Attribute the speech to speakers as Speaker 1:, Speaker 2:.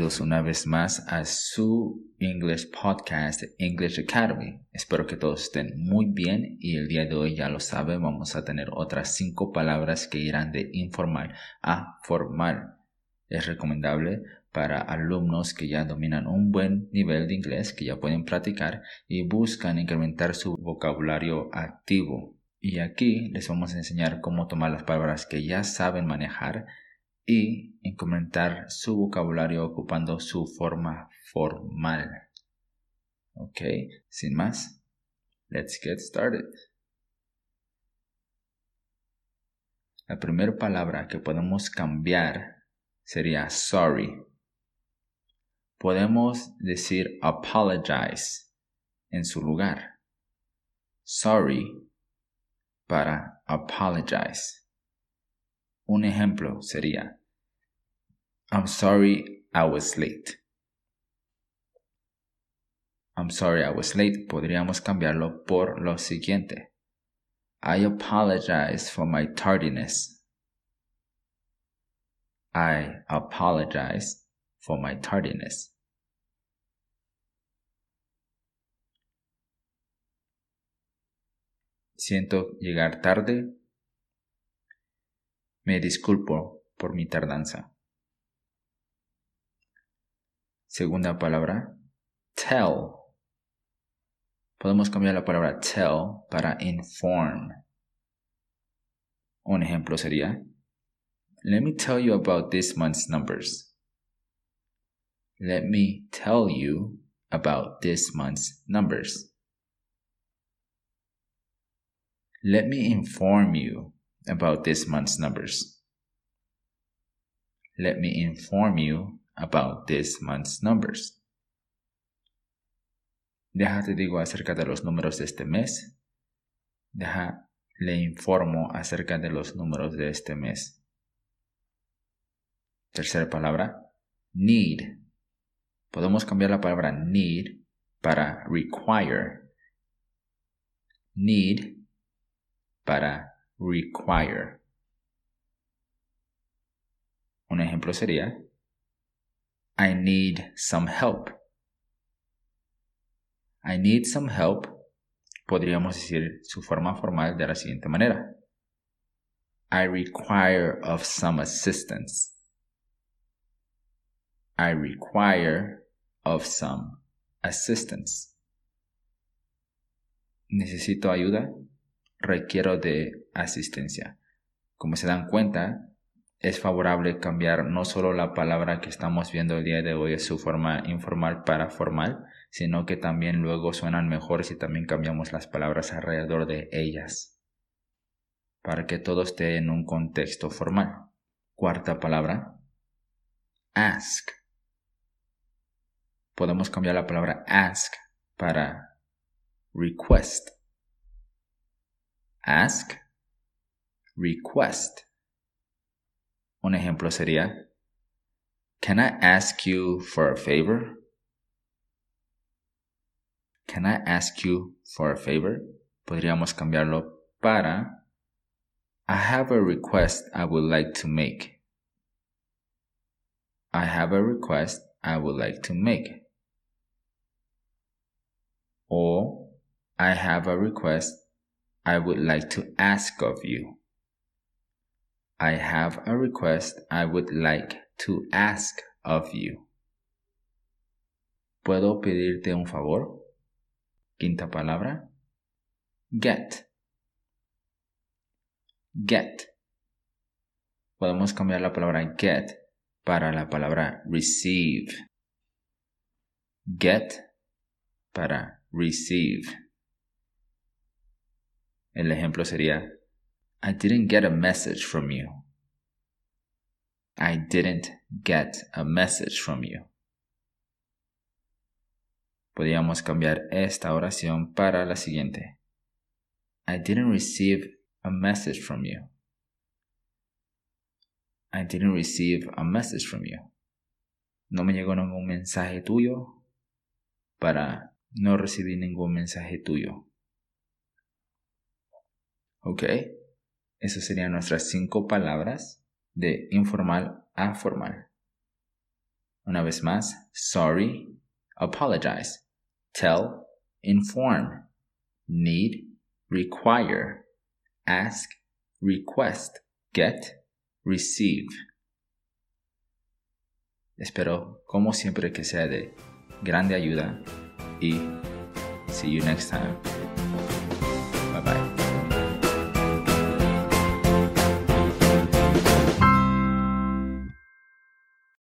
Speaker 1: Bienvenidos una vez más a su English Podcast English Academy. Espero que todos estén muy bien y el día de hoy ya lo saben, vamos a tener otras cinco palabras que irán de informal a formal. Es recomendable para alumnos que ya dominan un buen nivel de inglés, que ya pueden practicar y buscan incrementar su vocabulario activo. Y aquí les vamos a enseñar cómo tomar las palabras que ya saben manejar y incrementar su vocabulario ocupando su forma formal. Ok, sin más, let's get started. La primera palabra que podemos cambiar sería sorry. Podemos decir apologize en su lugar. Sorry para apologize. Un ejemplo sería I'm sorry I was late. I'm sorry I was late. Podríamos cambiarlo por lo siguiente. I apologize for my tardiness. I apologize for my tardiness. Siento llegar tarde. Me disculpo por mi tardanza. Segunda palabra, tell. Podemos cambiar la palabra tell para inform. Un ejemplo sería, Let me tell you about this month's numbers. Let me tell you about this month's numbers. Let me inform you about this month's numbers. Let me inform you about this month's numbers. Déjate digo acerca de los números de este mes. Deja le informo acerca de los números de este mes. Tercera palabra, need. Podemos cambiar la palabra need para require. Need para require. Un ejemplo sería I need some help. I need some help. Podríamos decir su forma formal de la siguiente manera. I require of some assistance. I require of some assistance. Necesito ayuda. Requiero de asistencia. Como se dan cuenta, es favorable cambiar no solo la palabra que estamos viendo el día de hoy en su forma informal para formal, sino que también luego suenan mejor si también cambiamos las palabras alrededor de ellas, para que todo esté en un contexto formal. Cuarta palabra, ask. Podemos cambiar la palabra ask para request. Ask, request. Un ejemplo sería, Can I ask you for a favor? Can I ask you for a favor? Podríamos cambiarlo para I have a request I would like to make. I have a request I would like to make. Or I have a request I would like to ask of you. I have a request I would like to ask of you. ¿Puedo pedirte un favor? Quinta palabra. Get. Get. Podemos cambiar la palabra get para la palabra receive. Get para receive. El ejemplo sería I didn't get a message from you. I didn't get a message from you. Podríamos cambiar esta oración para la siguiente. I didn't receive a message from you. I didn't receive a message from you. No me llegó ningún mensaje tuyo para no recibir ningún mensaje tuyo. Okay. Esas serían nuestras cinco palabras de informal a formal. Una vez más, sorry, apologize, tell, inform, need, require, ask, request, get, receive. Espero, como siempre, que sea de grande ayuda y see you next time.